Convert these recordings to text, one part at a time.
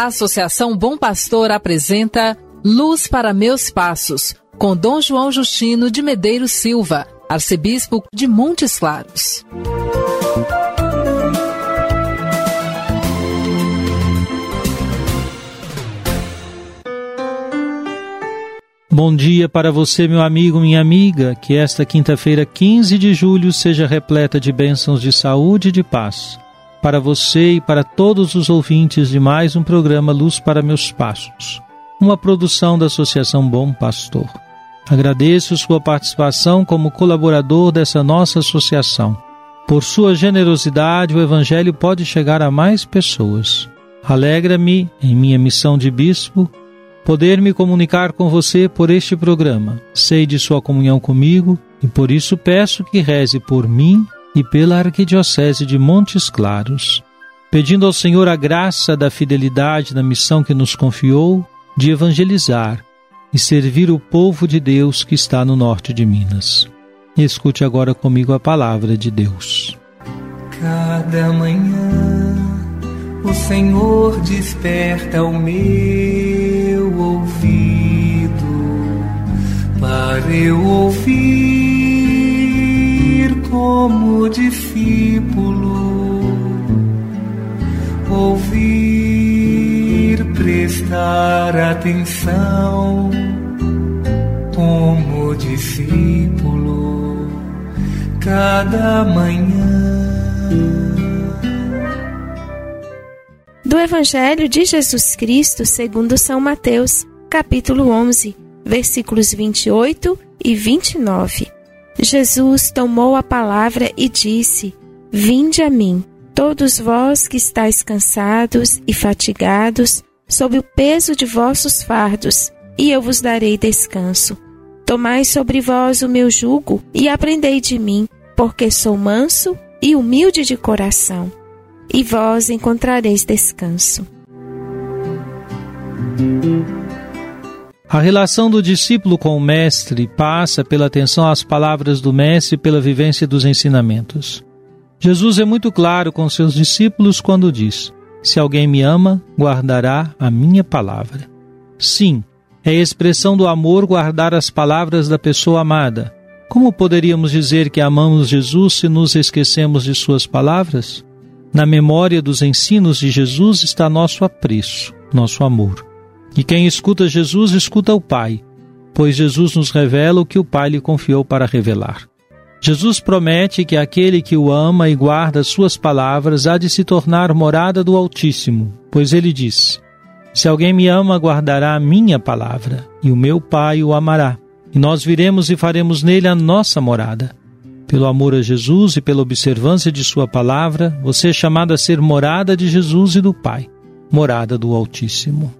A Associação Bom Pastor apresenta Luz para Meus Passos, com Dom João Justino de Medeiros Silva, arcebispo de Montes Claros. Bom dia para você, meu amigo, minha amiga. Que esta quinta-feira, 15 de julho, seja repleta de bênçãos de saúde e de paz. Para você e para todos os ouvintes de mais um programa Luz para Meus Passos, uma produção da Associação Bom Pastor. Agradeço sua participação como colaborador dessa nossa associação. Por sua generosidade, o Evangelho pode chegar a mais pessoas. Alegra-me, em minha missão de bispo, poder me comunicar com você por este programa. Sei de sua comunhão comigo e por isso peço que reze por mim e pela Arquidiocese de Montes Claros, pedindo ao Senhor a graça da fidelidade na missão que nos confiou de evangelizar e servir o povo de Deus que está no norte de Minas. Escute agora comigo a palavra de Deus. Cada manhã o Senhor desperta o meu ouvido para eu ouvir como discípulo, ouvir, prestar atenção como discípulo, cada manhã. do Evangelho de Jesus Cristo segundo São Mateus, capítulo 11, versículos 28 e 29. Jesus tomou a palavra e disse: Vinde a mim, todos vós que estáis cansados e fatigados, sob o peso de vossos fardos, e eu vos darei descanso. Tomai sobre vós o meu jugo e aprendei de mim, porque sou manso e humilde de coração e vós encontrareis descanso. A relação do discípulo com o Mestre passa pela atenção às palavras do Mestre e pela vivência dos ensinamentos. Jesus é muito claro com seus discípulos quando diz: Se alguém me ama, guardará a minha palavra. Sim, é expressão do amor guardar as palavras da pessoa amada. Como poderíamos dizer que amamos Jesus se nos esquecemos de Suas palavras? Na memória dos ensinos de Jesus está nosso apreço, nosso amor. E quem escuta Jesus escuta o Pai, pois Jesus nos revela o que o Pai lhe confiou para revelar. Jesus promete que aquele que o ama e guarda suas palavras há de se tornar morada do Altíssimo, pois ele diz: Se alguém me ama, guardará a minha palavra, e o meu Pai o amará, e nós viremos e faremos nele a nossa morada. Pelo amor a Jesus e pela observância de Sua palavra, você é chamado a ser morada de Jesus e do Pai, morada do Altíssimo.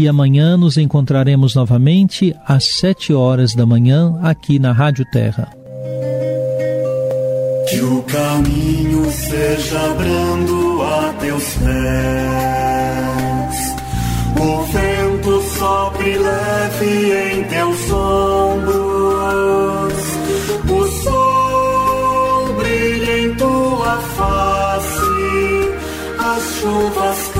e amanhã nos encontraremos novamente às sete horas da manhã aqui na Rádio Terra. Que o caminho seja brando a teus pés, o vento sopre leve em teus ombros, o sol brilha em tua face, as chuvas caiam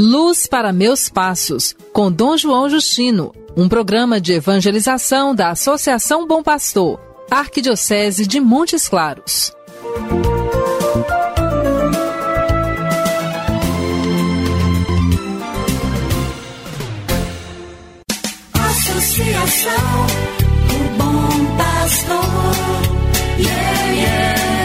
Luz para Meus Passos, com Dom João Justino, um programa de evangelização da Associação Bom Pastor, Arquidiocese de Montes Claros. Associação do Bom Pastor, yeah, yeah.